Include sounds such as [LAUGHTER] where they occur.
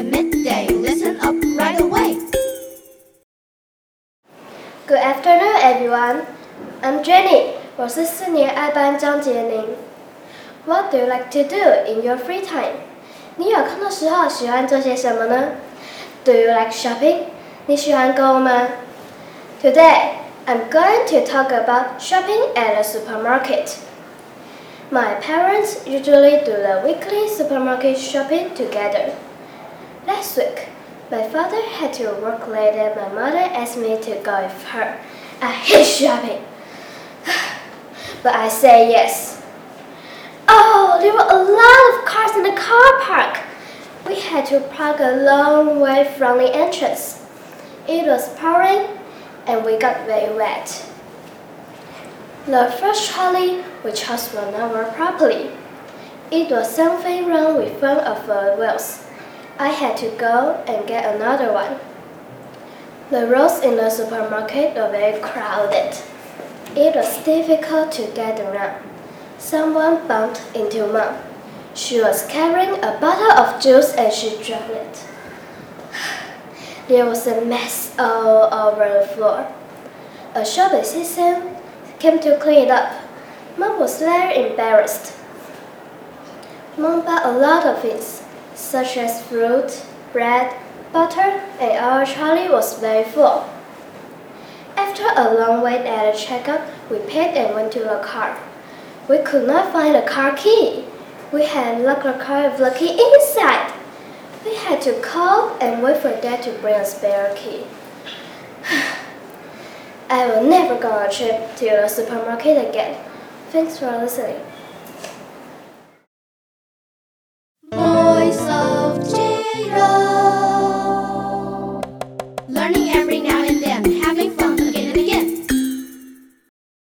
at midday. Listen up right away. Good afternoon, everyone. I'm Jenny. 我是四年二班张杰宁。What do you like to do in your free time? 你有空的时候喜欢做些什么呢？Do you like shopping? 你喜欢购物吗？Today, I'm going to talk about shopping at a supermarket. My parents usually do the weekly supermarket shopping together. Last week, my father had to work late and my mother asked me to go with her. I hate shopping. but I say yes. Oh, there were a lot of cars in the car park. We had to park a long way from the entrance. It was pouring and we got very wet. The first trolley we chose will not work properly. It was something wrong with one of the wheels. I had to go and get another one. The roads in the supermarket were very crowded. It was difficult to get around. Someone bumped into Mom. She was carrying a bottle of juice and she dropped it. [SIGHS] There was a mess all over the floor. A shop assistant came to clean it up. Mom was very embarrassed. Mom bought a lot of things, such as fruit, bread, butter, and our trolley was very full. After a long wait at the checkout, we paid and went to the car. We could not find the car key. We had locked the car with the key inside. We had to call and wait for Dad to bring a spare key. [SIGHS] I will never go on a trip to the supermarket again. Thanks for listening.